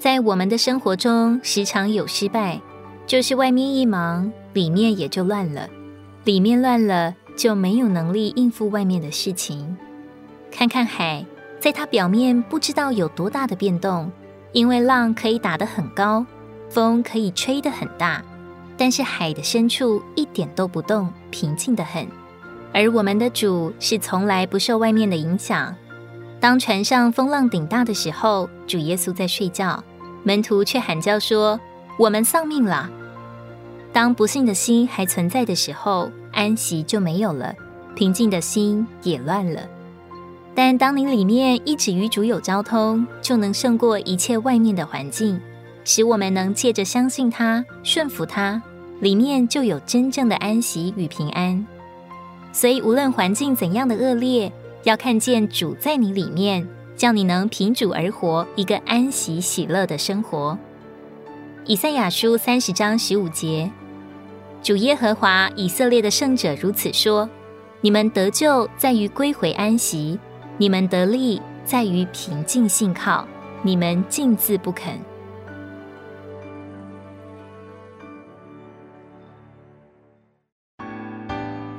在我们的生活中，时常有失败，就是外面一忙，里面也就乱了。里面乱了，就没有能力应付外面的事情。看看海，在它表面不知道有多大的变动，因为浪可以打得很高，风可以吹得很大，但是海的深处一点都不动，平静得很。而我们的主是从来不受外面的影响。当船上风浪顶大的时候，主耶稣在睡觉。门徒却喊叫说：“我们丧命了。”当不幸的心还存在的时候，安息就没有了，平静的心也乱了。但当你里面一直与主有交通，就能胜过一切外面的环境，使我们能借着相信他、顺服他，里面就有真正的安息与平安。所以，无论环境怎样的恶劣，要看见主在你里面。叫你能凭主而活，一个安息喜乐的生活。以赛亚书三十章十五节，主耶和华以色列的圣者如此说：你们得救在于归回安息，你们得利在于平静信靠，你们静自不肯。